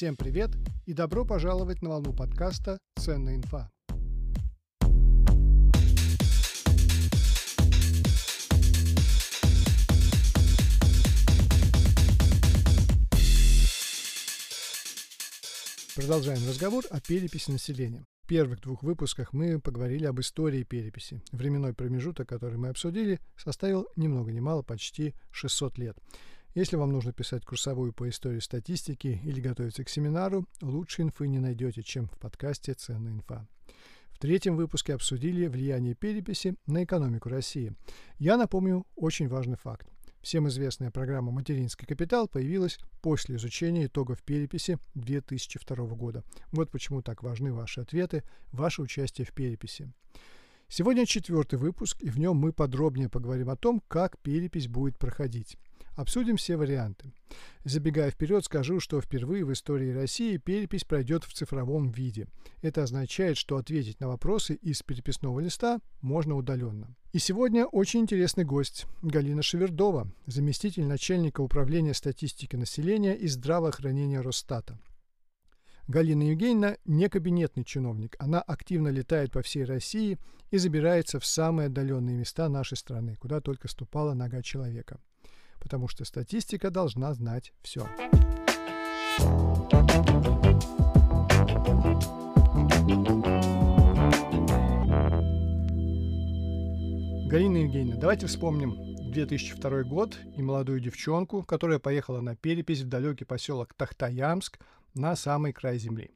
Всем привет и добро пожаловать на волну подкаста «Ценная инфа». Продолжаем разговор о переписи населения. В первых двух выпусках мы поговорили об истории переписи. Временной промежуток, который мы обсудили, составил ни много ни мало почти 600 лет. Если вам нужно писать курсовую по истории статистики или готовиться к семинару, лучше инфы не найдете, чем в подкасте «Ценная инфа». В третьем выпуске обсудили влияние переписи на экономику России. Я напомню очень важный факт. Всем известная программа «Материнский капитал» появилась после изучения итогов переписи 2002 года. Вот почему так важны ваши ответы, ваше участие в переписи. Сегодня четвертый выпуск, и в нем мы подробнее поговорим о том, как перепись будет проходить. Обсудим все варианты. Забегая вперед, скажу, что впервые в истории России перепись пройдет в цифровом виде. Это означает, что ответить на вопросы из переписного листа можно удаленно. И сегодня очень интересный гость – Галина Шевердова, заместитель начальника управления статистики населения и здравоохранения Росстата. Галина Евгеньевна не кабинетный чиновник. Она активно летает по всей России и забирается в самые отдаленные места нашей страны, куда только ступала нога человека потому что статистика должна знать все. Галина Евгеньевна, давайте вспомним 2002 год и молодую девчонку, которая поехала на перепись в далекий поселок Тахтаямск на самый край земли.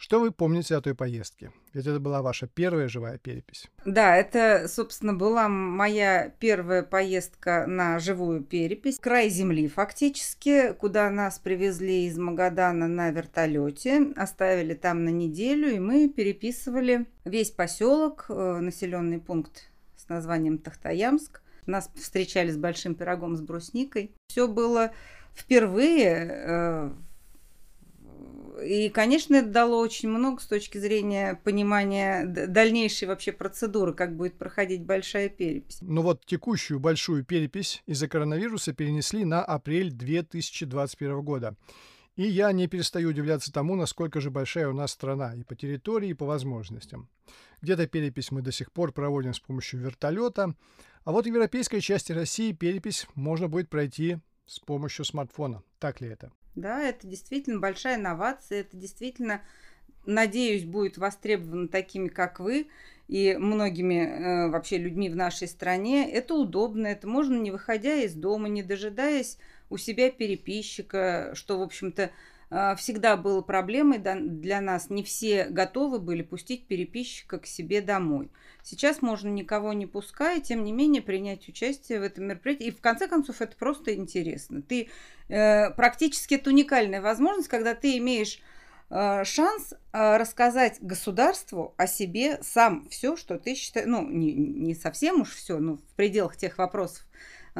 Что вы помните о той поездке? Ведь это была ваша первая живая перепись. Да, это, собственно, была моя первая поездка на живую перепись. Край земли фактически, куда нас привезли из Магадана на вертолете, оставили там на неделю, и мы переписывали весь поселок, э, населенный пункт с названием Тахтаямск. Нас встречали с большим пирогом с брусникой. Все было впервые э, и, конечно, это дало очень много с точки зрения понимания дальнейшей вообще процедуры, как будет проходить большая перепись. Ну вот текущую большую перепись из-за коронавируса перенесли на апрель 2021 года. И я не перестаю удивляться тому, насколько же большая у нас страна и по территории, и по возможностям. Где-то перепись мы до сих пор проводим с помощью вертолета, а вот в европейской части России перепись можно будет пройти с помощью смартфона. Так ли это? Да, это действительно большая инновация, это действительно, надеюсь, будет востребовано такими, как вы, и многими э, вообще людьми в нашей стране. Это удобно, это можно не выходя из дома, не дожидаясь у себя переписчика, что, в общем-то, всегда было проблемой для нас. Не все готовы были пустить переписчика к себе домой. Сейчас можно никого не пуская, тем не менее принять участие в этом мероприятии. И в конце концов это просто интересно. Ты э, практически это уникальная возможность, когда ты имеешь э, шанс э, рассказать государству о себе сам все, что ты считаешь, ну не, не совсем уж все, но в пределах тех вопросов,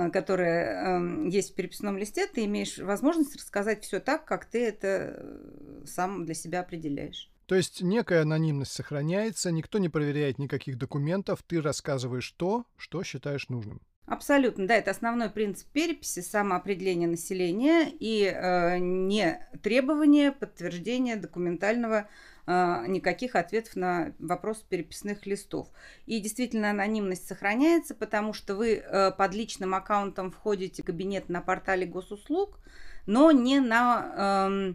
э, которые э, есть в переписном листе, ты имеешь возможность рассказать все так, как ты это э, сам для себя определяешь. То есть некая анонимность сохраняется, никто не проверяет никаких документов, ты рассказываешь то, что считаешь нужным. Абсолютно, да, это основной принцип переписи, самоопределение населения и э, не требование подтверждения документального никаких ответов на вопрос переписных листов. И действительно анонимность сохраняется, потому что вы э, под личным аккаунтом входите в кабинет на портале госуслуг, но не на... Э,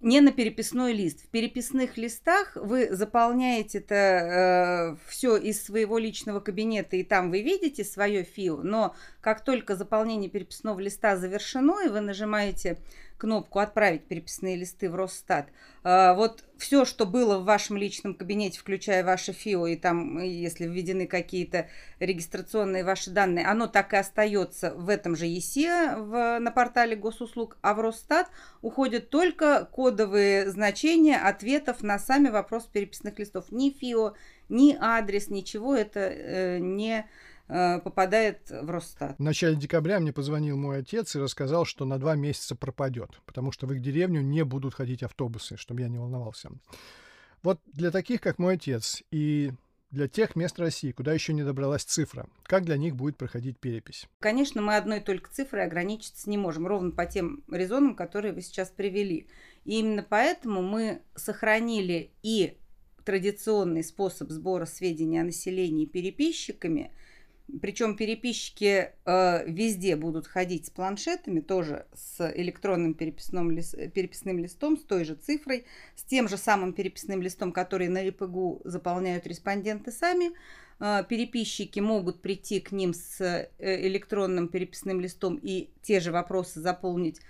не на переписной лист. В переписных листах вы заполняете это э, все из своего личного кабинета, и там вы видите свое ФИО, но как только заполнение переписного листа завершено, и вы нажимаете кнопку «Отправить переписные листы в Росстат», а, вот все, что было в вашем личном кабинете, включая ваше ФИО, и там, если введены какие-то регистрационные ваши данные, оно так и остается в этом же ЕСЕ в, на портале госуслуг, а в Росстат уходят только кодовые значения ответов на сами вопросы переписных листов. Ни ФИО, ни адрес, ничего это э, не Э, попадает в Росстат. В начале декабря мне позвонил мой отец и рассказал, что на два месяца пропадет, потому что в их деревню не будут ходить автобусы, чтобы я не волновался. Вот для таких, как мой отец, и для тех мест России, куда еще не добралась цифра. Как для них будет проходить перепись? Конечно, мы одной только цифрой ограничиться не можем, ровно по тем резонам, которые вы сейчас привели. И именно поэтому мы сохранили и традиционный способ сбора сведений о населении переписчиками – причем переписчики э, везде будут ходить с планшетами, тоже с электронным переписным, лист, переписным листом, с той же цифрой, с тем же самым переписным листом, который на РПГУ заполняют респонденты сами. Э, переписчики могут прийти к ним с э, электронным переписным листом и те же вопросы заполнить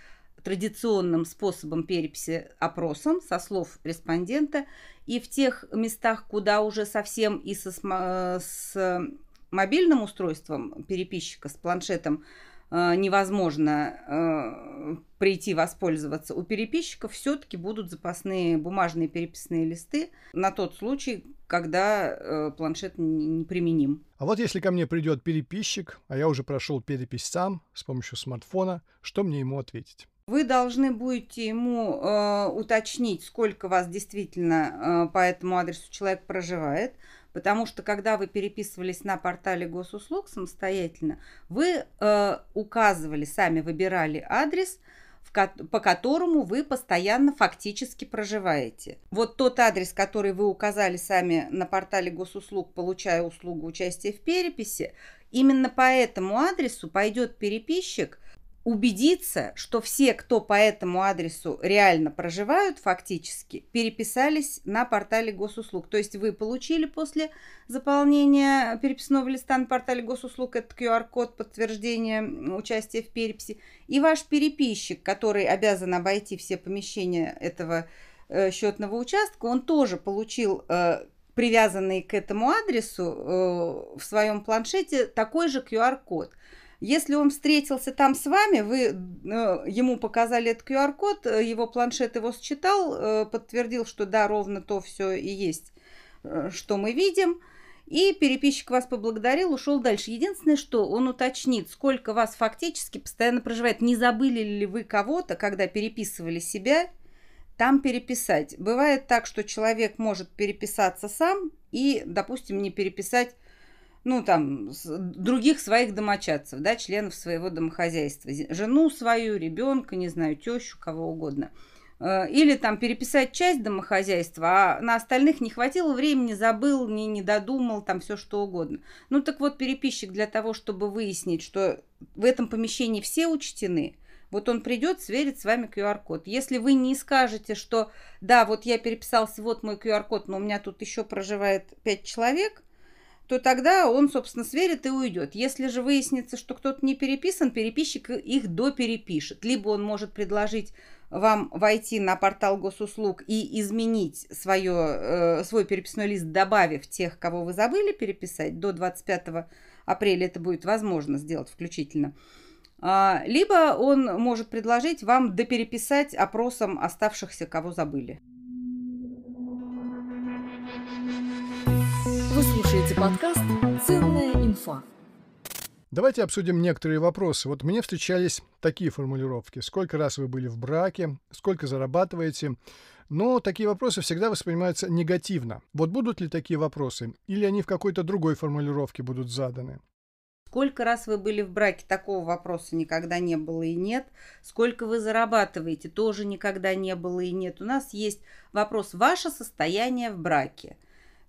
традиционным способом переписи опросом со слов респондента. И в тех местах, куда уже совсем и со, э, с мобильным устройством переписчика с планшетом э, невозможно э, прийти воспользоваться, у переписчиков все-таки будут запасные бумажные переписные листы на тот случай, когда э, планшет не применим. А вот если ко мне придет переписчик, а я уже прошел перепись сам с помощью смартфона, что мне ему ответить? Вы должны будете ему э, уточнить, сколько вас действительно э, по этому адресу человек проживает. Потому что когда вы переписывались на портале госуслуг самостоятельно, вы э, указывали, сами выбирали адрес, в ко- по которому вы постоянно фактически проживаете. Вот тот адрес, который вы указали сами на портале госуслуг, получая услугу участия в переписи, именно по этому адресу пойдет переписчик убедиться, что все, кто по этому адресу реально проживают фактически, переписались на портале госуслуг. То есть вы получили после заполнения переписного листа на портале госуслуг этот QR-код подтверждения участия в переписи, и ваш переписчик, который обязан обойти все помещения этого э, счетного участка, он тоже получил э, привязанный к этому адресу э, в своем планшете такой же QR-код – если он встретился там с вами, вы э, ему показали этот QR-код, э, его планшет его считал, э, подтвердил, что да, ровно то все и есть, что мы видим. И переписчик вас поблагодарил, ушел дальше. Единственное, что он уточнит, сколько вас фактически постоянно проживает. Не забыли ли вы кого-то, когда переписывали себя, там переписать. Бывает так, что человек может переписаться сам и, допустим, не переписать ну, там, других своих домочадцев, да, членов своего домохозяйства, жену свою, ребенка, не знаю, тещу, кого угодно. Э, или там переписать часть домохозяйства, а на остальных не хватило времени, забыл, не, не додумал, там все что угодно. Ну так вот, переписчик для того, чтобы выяснить, что в этом помещении все учтены, вот он придет, сверит с вами QR-код. Если вы не скажете, что да, вот я переписался, вот мой QR-код, но у меня тут еще проживает 5 человек, то тогда он, собственно, сверит и уйдет. Если же выяснится, что кто-то не переписан, переписчик их доперепишет. Либо он может предложить вам войти на портал госуслуг и изменить свое, э, свой переписной лист, добавив тех, кого вы забыли переписать. До 25 апреля это будет возможно сделать включительно. А, либо он может предложить вам допереписать опросом оставшихся, кого забыли. Слушаете подкаст «Ценная инфа». Давайте обсудим некоторые вопросы. Вот мне встречались такие формулировки. Сколько раз вы были в браке, сколько зарабатываете. Но такие вопросы всегда воспринимаются негативно. Вот будут ли такие вопросы? Или они в какой-то другой формулировке будут заданы? Сколько раз вы были в браке, такого вопроса никогда не было и нет. Сколько вы зарабатываете, тоже никогда не было и нет. У нас есть вопрос «Ваше состояние в браке».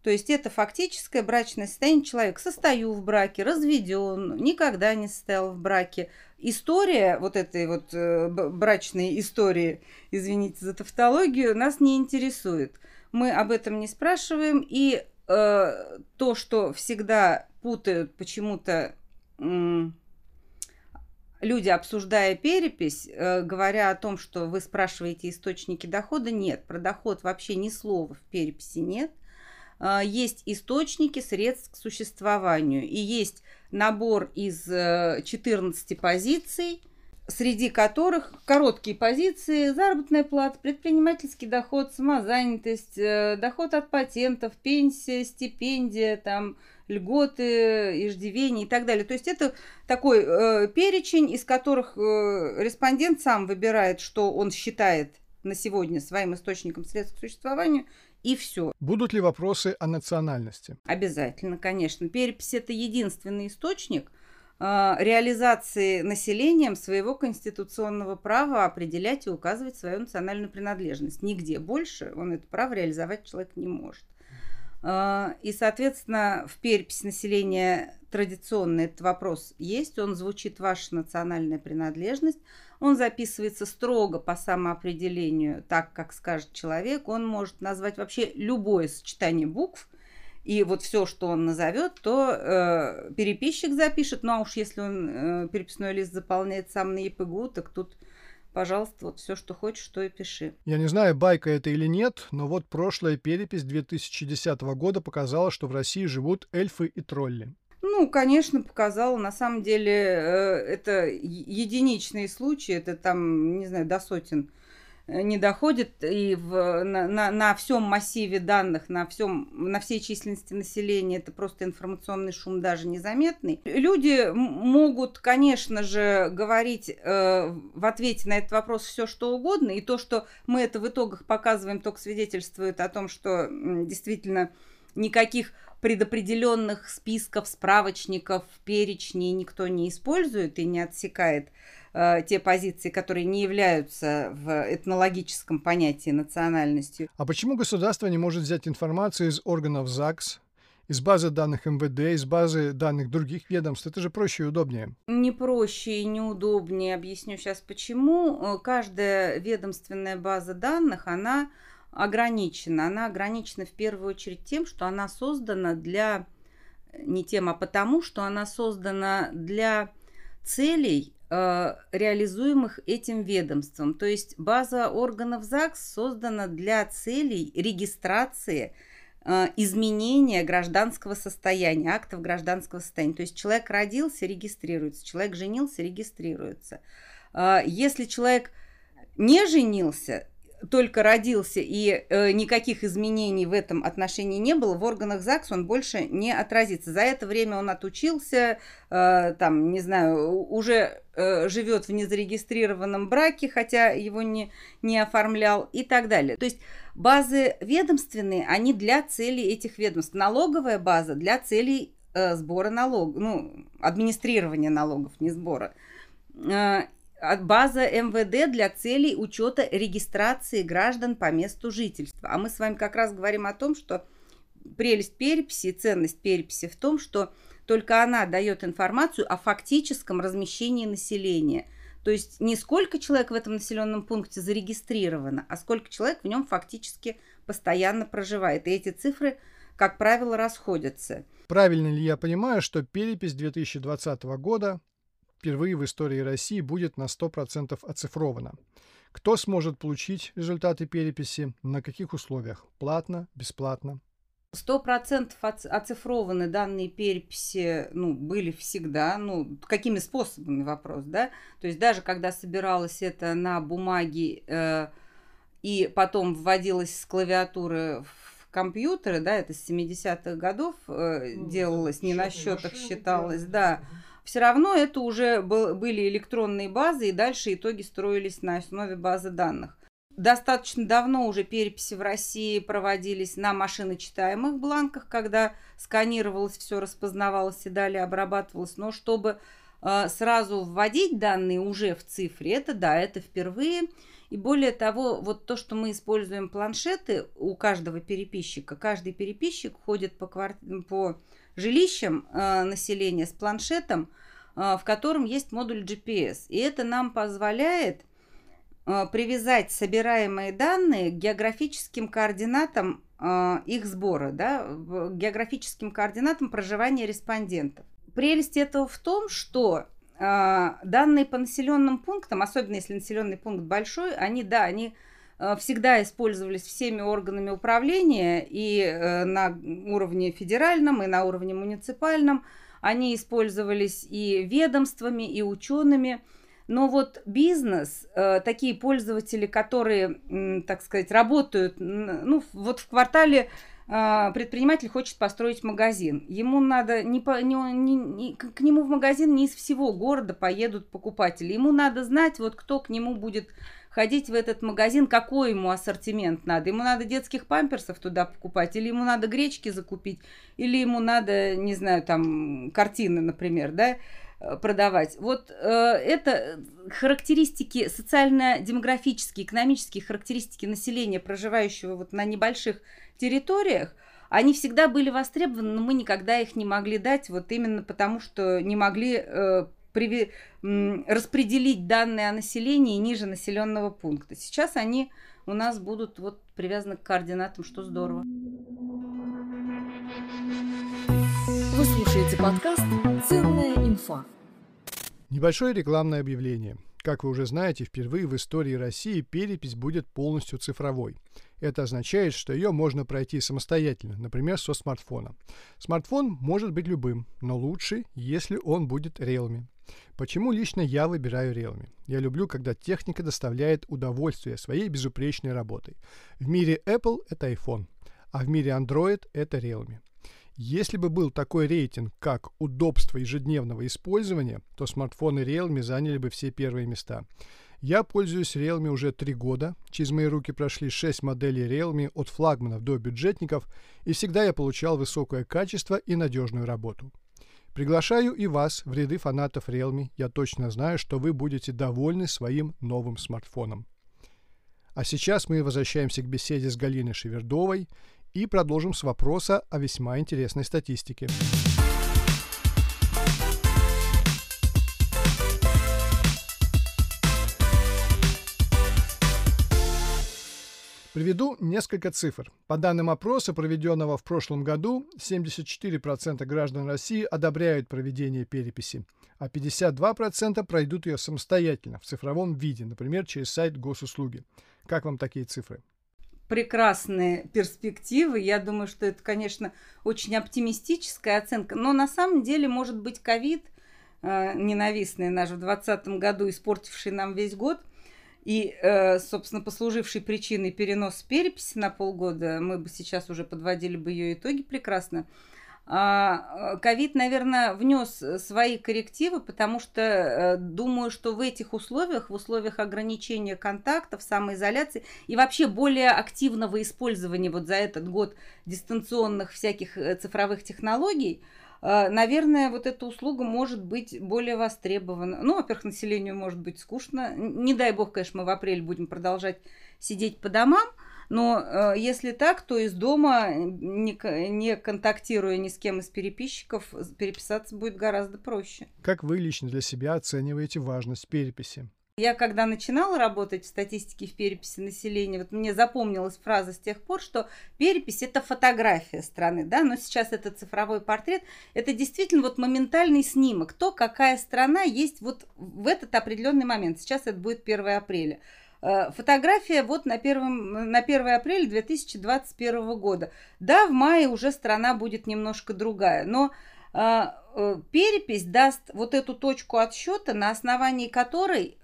То есть это фактическое брачное состояние человека. Состою в браке, разведен, никогда не состоял в браке. История вот этой вот э, брачной истории, извините за тавтологию, нас не интересует. Мы об этом не спрашиваем. И э, то, что всегда путают почему-то э, люди, обсуждая перепись, э, говоря о том, что вы спрашиваете источники дохода, нет, про доход вообще ни слова в переписи нет – есть источники средств к существованию. И есть набор из 14 э, позиций, среди которых короткие позиции, заработная плата, предпринимательский доход, самозанятость, э, доход от патентов, пенсия, стипендия, там, льготы, иждивения и так далее. То есть это такой э, перечень, из которых э, респондент сам выбирает, что он считает на сегодня своим источником средств к существованию – и все. Будут ли вопросы о национальности? Обязательно, конечно. Перепись – это единственный источник э, реализации населением своего конституционного права определять и указывать свою национальную принадлежность. Нигде больше он это право реализовать человек не может. Э, и, соответственно, в переписи населения традиционно этот вопрос есть, он звучит «ваша национальная принадлежность», он записывается строго по самоопределению, так, как скажет человек. Он может назвать вообще любое сочетание букв, и вот все, что он назовет, то э, переписчик запишет. Ну а уж если он э, переписной лист заполняет сам на ЕПГУ, так тут, пожалуйста, вот все, что хочешь, то и пиши. Я не знаю, байка это или нет, но вот прошлая перепись 2010 года показала, что в России живут эльфы и тролли. Ну, конечно, показала. На самом деле, э, это единичные случаи, это там, не знаю, до сотен не доходит и в, на, на, на всем массиве данных, на, всем, на всей численности населения это просто информационный шум даже незаметный. Люди могут, конечно же, говорить э, в ответе на этот вопрос все что угодно, и то, что мы это в итогах показываем, только свидетельствует о том, что действительно никаких предопределенных списков, справочников, перечней никто не использует и не отсекает э, те позиции, которые не являются в этнологическом понятии национальностью. А почему государство не может взять информацию из органов ЗАГС, из базы данных МВД, из базы данных других ведомств. Это же проще и удобнее. Не проще и неудобнее. Объясню сейчас почему. Э, каждая ведомственная база данных, она ограничена. Она ограничена в первую очередь тем, что она создана для не тем, а потому, что она создана для целей, э, реализуемых этим ведомством. То есть база органов ЗАГС создана для целей регистрации э, изменения гражданского состояния, актов гражданского состояния. То есть человек родился, регистрируется, человек женился, регистрируется. Э, если человек не женился, только родился и э, никаких изменений в этом отношении не было, в органах ЗАГС он больше не отразится. За это время он отучился, э, там, не знаю, уже э, живет в незарегистрированном браке, хотя его не, не оформлял и так далее. То есть базы ведомственные, они для целей этих ведомств. Налоговая база для целей э, сбора налогов, ну, администрирования налогов, не сбора. Э, база МВД для целей учета регистрации граждан по месту жительства. А мы с вами как раз говорим о том, что прелесть переписи, ценность переписи в том, что только она дает информацию о фактическом размещении населения. То есть не сколько человек в этом населенном пункте зарегистрировано, а сколько человек в нем фактически постоянно проживает. И эти цифры, как правило, расходятся. Правильно ли я понимаю, что перепись 2020 года впервые в истории России будет на 100% оцифровано. Кто сможет получить результаты переписи, на каких условиях? Платно, бесплатно? Сто процентов оцифрованы данные переписи, ну, были всегда, ну, какими способами вопрос, да? То есть даже когда собиралось это на бумаге э, и потом вводилось с клавиатуры в компьютеры, да, это с 70-х годов э, ну, делалось, не на счетах считалось, да, все равно это уже был, были электронные базы, и дальше итоги строились на основе базы данных. Достаточно давно уже переписи в России проводились на машиночитаемых бланках, когда сканировалось все, распознавалось и далее обрабатывалось. Но чтобы э, сразу вводить данные уже в цифре, это да, это впервые. И более того, вот то, что мы используем планшеты у каждого переписчика, каждый переписчик ходит по, кварт... по жилищем э, населения с планшетом, э, в котором есть модуль GPS. И это нам позволяет э, привязать собираемые данные к географическим координатам э, их сбора, да, географическим координатам проживания респондентов. Прелесть этого в том, что э, данные по населенным пунктам, особенно если населенный пункт большой, они, да, они всегда использовались всеми органами управления и э, на уровне федеральном, и на уровне муниципальном. Они использовались и ведомствами, и учеными. Но вот бизнес, э, такие пользователи, которые, так сказать, работают, ну, вот в квартале предприниматель хочет построить магазин. Ему надо не по, не, не, не, к нему в магазин не из всего города поедут покупатели. Ему надо знать, вот кто к нему будет ходить в этот магазин, какой ему ассортимент надо. Ему надо детских памперсов туда покупать, или ему надо гречки закупить, или ему надо, не знаю, там, картины, например, да, продавать. Вот э, это характеристики, социально-демографические, экономические характеристики населения, проживающего вот на небольших территориях, они всегда были востребованы, но мы никогда их не могли дать, вот именно потому, что не могли э, приви, распределить данные о населении ниже населенного пункта. Сейчас они у нас будут вот привязаны к координатам, что здорово. Вы слушаете подкаст «Ценная инфа». Небольшое рекламное объявление. Как вы уже знаете, впервые в истории России перепись будет полностью цифровой. Это означает, что ее можно пройти самостоятельно, например, со смартфона. Смартфон может быть любым, но лучше, если он будет Realme. Почему лично я выбираю Realme? Я люблю, когда техника доставляет удовольствие своей безупречной работой. В мире Apple это iPhone, а в мире Android это Realme. Если бы был такой рейтинг, как удобство ежедневного использования, то смартфоны Realme заняли бы все первые места. Я пользуюсь Realme уже три года. Через мои руки прошли шесть моделей Realme от флагманов до бюджетников, и всегда я получал высокое качество и надежную работу. Приглашаю и вас в ряды фанатов Realme. Я точно знаю, что вы будете довольны своим новым смартфоном. А сейчас мы возвращаемся к беседе с Галиной Шевердовой – и продолжим с вопроса о весьма интересной статистике. Приведу несколько цифр. По данным опроса, проведенного в прошлом году, 74% граждан России одобряют проведение переписи, а 52% пройдут ее самостоятельно, в цифровом виде, например, через сайт госуслуги. Как вам такие цифры? Прекрасные перспективы. Я думаю, что это, конечно, очень оптимистическая оценка. Но на самом деле, может быть, ковид, э, ненавистный наш в 2020 году, испортивший нам весь год, и, э, собственно, послуживший причиной перенос переписи на полгода, мы бы сейчас уже подводили бы ее итоги прекрасно, ковид, наверное, внес свои коррективы, потому что э, думаю, что в этих условиях, в условиях ограничения контактов, самоизоляции и вообще более активного использования вот за этот год дистанционных всяких э, цифровых технологий, э, наверное, вот эта услуга может быть более востребована. Ну, во-первых, населению может быть скучно. Не дай бог, конечно, мы в апреле будем продолжать сидеть по домам, но э, если так, то из дома, не, не контактируя ни с кем из переписчиков, переписаться будет гораздо проще. Как вы лично для себя оцениваете важность переписи? Я когда начинала работать в статистике в переписи населения, вот мне запомнилась фраза с тех пор, что перепись это фотография страны, да, но сейчас это цифровой портрет, это действительно вот моментальный снимок, то, какая страна есть вот в этот определенный момент. Сейчас это будет 1 апреля. Э, фотография вот на, первом, на 1 апреля 2021 года. Да, в мае уже страна будет немножко другая, но э, э, перепись даст вот эту точку отсчета, на основании которой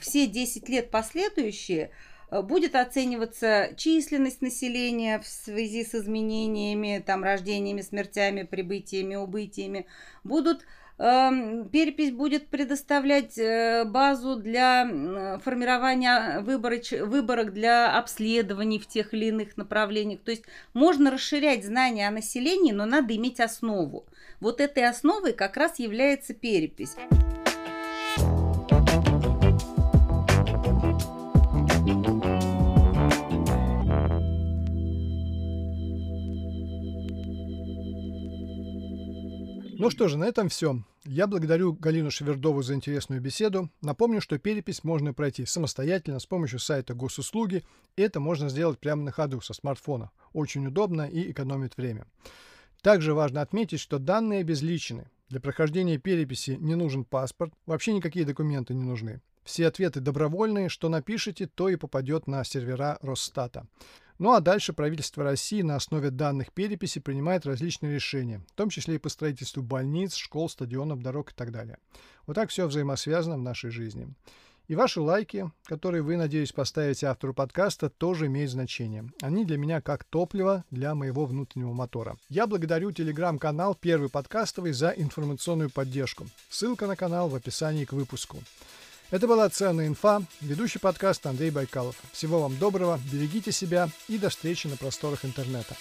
все 10 лет последующие будет оцениваться численность населения в связи с изменениями, там, рождениями, смертями, прибытиями, убытиями, будут перепись будет предоставлять э, базу для формирования выборыч, выборок для обследований в тех или иных направлениях. То есть можно расширять знания о населении, но надо иметь основу. Вот этой основой как раз является перепись. Ну что же, на этом все. Я благодарю Галину Шевердову за интересную беседу. Напомню, что перепись можно пройти самостоятельно с помощью сайта госуслуги. Это можно сделать прямо на ходу со смартфона. Очень удобно и экономит время. Также важно отметить, что данные обезличены. Для прохождения переписи не нужен паспорт, вообще никакие документы не нужны. Все ответы добровольные, что напишите, то и попадет на сервера Росстата. Ну а дальше правительство России на основе данных переписи принимает различные решения, в том числе и по строительству больниц, школ, стадионов, дорог и так далее. Вот так все взаимосвязано в нашей жизни. И ваши лайки, которые вы, надеюсь, поставите автору подкаста, тоже имеют значение. Они для меня как топливо для моего внутреннего мотора. Я благодарю телеграм-канал «Первый подкастовый» за информационную поддержку. Ссылка на канал в описании к выпуску. Это была «Ценная инфа», ведущий подкаст Андрей Байкалов. Всего вам доброго, берегите себя и до встречи на просторах интернета.